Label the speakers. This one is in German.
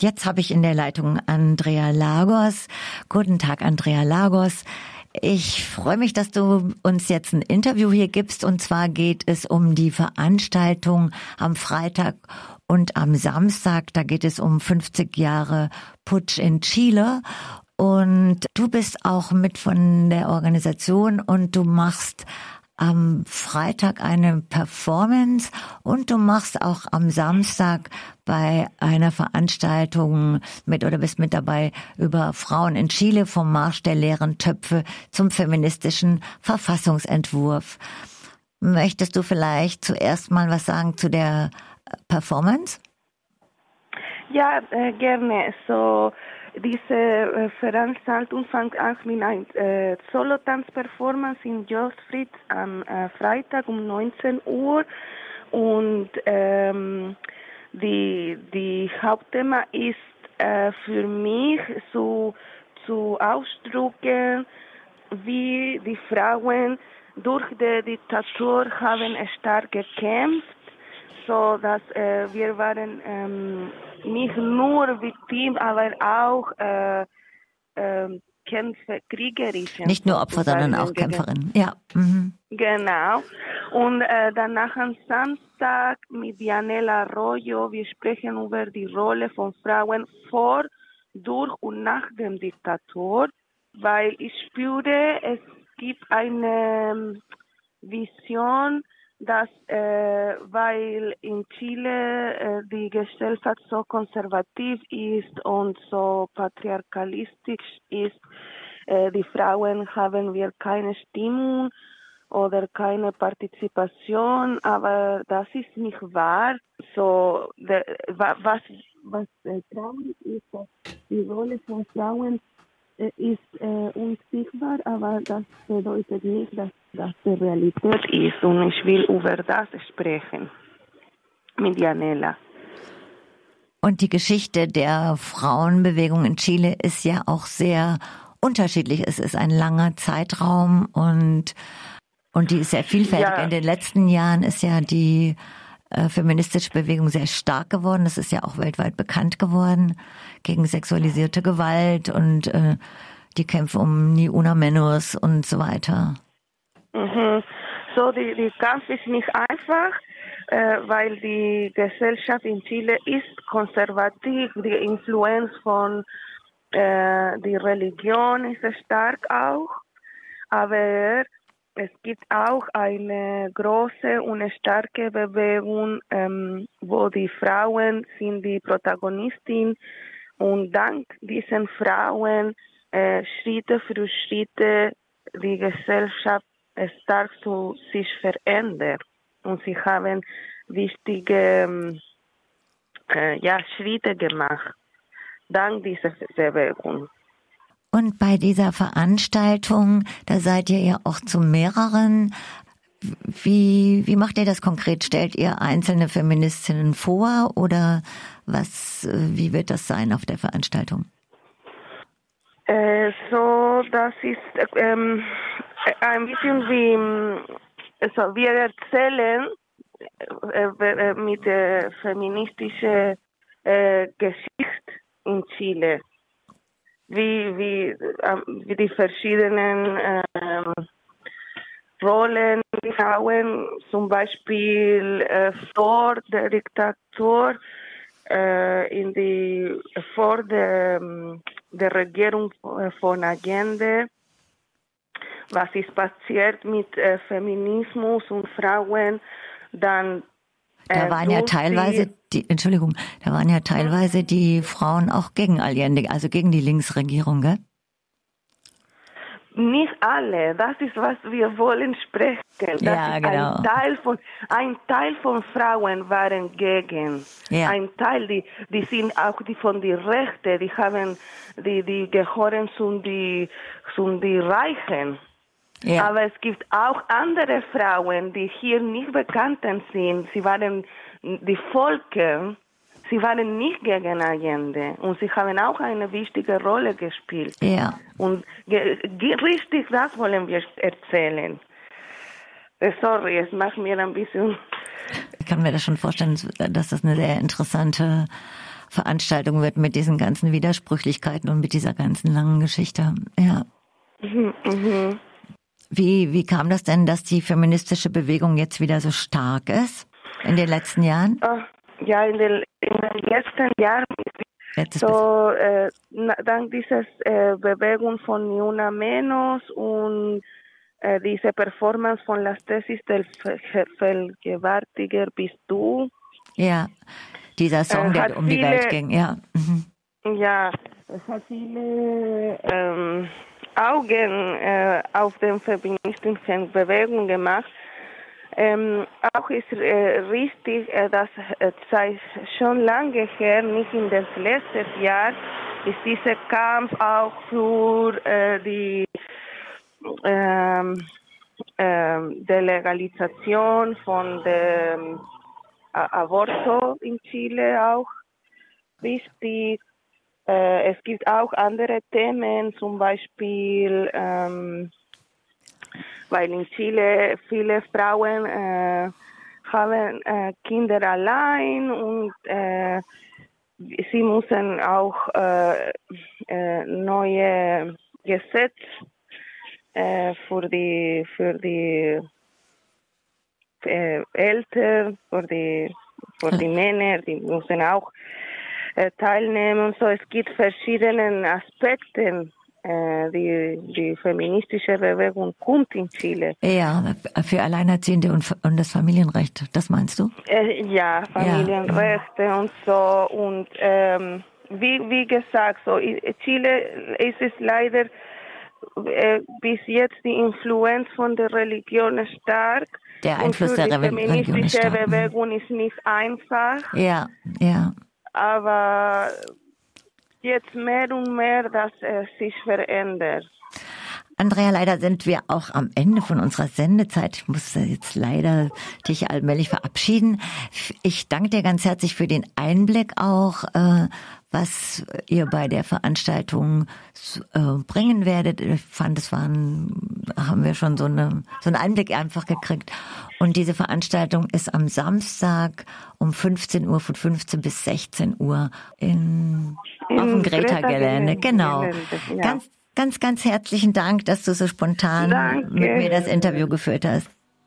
Speaker 1: Jetzt habe ich in der Leitung Andrea Lagos. Guten Tag, Andrea Lagos. Ich freue mich, dass du uns jetzt ein Interview hier gibst. Und zwar geht es um die Veranstaltung am Freitag und am Samstag. Da geht es um 50 Jahre Putsch in Chile. Und du bist auch mit von der Organisation und du machst am Freitag eine Performance und du machst auch am Samstag bei einer Veranstaltung mit oder bist mit dabei über Frauen in Chile vom Marsch der leeren Töpfe zum feministischen Verfassungsentwurf. Möchtest du vielleicht zuerst mal was sagen zu der Performance?
Speaker 2: Ja, äh, gerne. So, diese äh, Veranstaltung fängt an mit einer äh, Solo-Tanz-Performance in Jostfried am äh, Freitag um 19 Uhr. Und ähm, die, die Hauptthema ist äh, für mich zu, zu ausdrücken, wie die Frauen durch die Diktatur haben stark gekämpft, so dass äh, wir waren ähm, nicht nur Victim, aber auch äh, äh, Kämpfe, kriegerische.
Speaker 1: Nicht nur Opfer, sondern auch Kämpferin. Ja.
Speaker 2: Mhm. Genau. Und äh, danach am Samstag mit Dianela Arroyo, wir sprechen über die Rolle von Frauen vor, durch und nach dem Diktator, weil ich spüre, es gibt eine ähm, Vision, dass äh, weil in Chile äh, die Gesellschaft so konservativ ist und so patriarchalistisch ist, äh, die Frauen haben wir keine Stimmung oder keine Partizipation, aber das ist nicht wahr. So, de, was was äh, traurig ist, dass die Rolle von Frauen ist äh, unsichtbar, aber das bedeutet nicht, dass das die Realität ist. Und ich will über das sprechen mit Janela.
Speaker 1: Und die Geschichte der Frauenbewegung in Chile ist ja auch sehr unterschiedlich. Es ist ein langer Zeitraum und, und die ist sehr vielfältig. Ja. In den letzten Jahren ist ja die äh, feministische Bewegung sehr stark geworden. Das ist ja auch weltweit bekannt geworden gegen sexualisierte Gewalt und äh, die Kämpfe um Ni Una Menos und so weiter.
Speaker 2: Mhm. So, die, die Kampf ist nicht einfach, äh, weil die Gesellschaft in Chile ist konservativ, die Influenz von äh, die Religion ist stark auch, aber es gibt auch eine große und starke Bewegung, ähm, wo die Frauen sind die Protagonistin. Und dank diesen Frauen äh, Schritte für Schritte die Gesellschaft stark zu sich verändert und sie haben wichtige ähm, äh, ja, Schritte gemacht. Dank dieser Bewegung.
Speaker 1: Und bei dieser Veranstaltung, da seid ihr ja auch zu mehreren. Wie, wie macht ihr das konkret? Stellt ihr einzelne Feministinnen vor oder was, wie wird das sein auf der Veranstaltung?
Speaker 2: Äh, so, das ist ähm, ein bisschen wie, also wir erzählen äh, äh, mit der feministischen äh, Geschichte in Chile wie, wie, ähm, wie die verschiedenen ähm, Rollen Frauen, zum Beispiel äh, vor der Diktatur, äh, in die, vor der, ähm, der Regierung von Allende, was ist passiert mit äh, Feminismus und Frauen, dann
Speaker 1: da äh, waren ja teilweise die, Entschuldigung, da waren ja teilweise die Frauen auch gegen Allende, also gegen die Linksregierung, gell?
Speaker 2: Nicht alle, das ist, was wir wollen sprechen. Das
Speaker 1: ja, genau.
Speaker 2: ein, Teil von, ein Teil von Frauen waren gegen. Ja. Ein Teil, die, die sind auch die von den Rechten, die haben, die, die gehören zu die, zu die Reichen. Ja. Aber es gibt auch andere Frauen, die hier nicht bekannt sind. Sie waren die Volke, sie waren nicht gegen Allende und sie haben auch eine wichtige Rolle gespielt.
Speaker 1: Ja.
Speaker 2: Und richtig, das wollen wir erzählen. Äh, sorry, es macht mir ein bisschen.
Speaker 1: Ich kann mir das schon vorstellen, dass das eine sehr interessante Veranstaltung wird mit diesen ganzen Widersprüchlichkeiten und mit dieser ganzen langen Geschichte. Ja. Mhm, mhm. Wie, wie kam das denn, dass die feministische Bewegung jetzt wieder so stark ist in den letzten Jahren?
Speaker 2: Ja, in den, in den letzten Jahren so, äh, dank dieser äh, Bewegung von Ni Una Menos und äh, diese Performance von Las Tesis del Vergewaltiger bist du.
Speaker 1: Ja, dieser Song, der um die Welt ging, ja.
Speaker 2: Mhm. Ja, es hat viele ähm, Augen äh, auf den feministischen Bewegung gemacht. Ähm, auch ist äh, richtig, äh, dass äh, seit schon lange her, nicht in das letzte Jahr, ist dieser Kampf auch für äh, die ähm, ähm, der Legalisation von dem Aborto in Chile auch wichtig. Äh, es gibt auch andere Themen, zum Beispiel, ähm, weil in Chile viele Frauen äh, haben äh, Kinder allein und äh, sie müssen auch äh, neue Gesetze für die für die Eltern, für die für die Männer, die müssen auch äh, teilnehmen. So es gibt verschiedene Aspekte äh, die, die feministische Bewegung kommt in Chile.
Speaker 1: Ja, für Alleinerziehende und, und das Familienrecht, das meinst du?
Speaker 2: Äh, ja, Familienrechte ja. und so. Und ähm, wie, wie gesagt, so Chile ist es leider äh, bis jetzt die Influenz von der Religion stark.
Speaker 1: Der Einfluss der Re Religion ist stark.
Speaker 2: Die mhm. Bewegung ist nicht einfach.
Speaker 1: Ja, ja.
Speaker 2: Aber jetzt mehr und mehr, dass es sich verändert.
Speaker 1: Andrea, leider sind wir auch am Ende von unserer Sendezeit. Ich muss jetzt leider dich allmählich verabschieden. Ich danke dir ganz herzlich für den Einblick auch, äh, was ihr bei der Veranstaltung äh, bringen werdet. Ich fand, es waren, haben wir schon so, eine, so einen Einblick einfach gekriegt. Und diese Veranstaltung ist am Samstag um 15 Uhr von 15 bis 16 Uhr in, in auf dem Greta-Gelände. Genau. Ja. Ganz Ganz, ganz herzlichen Dank, dass du so spontan Danke. mit mir das Interview geführt hast.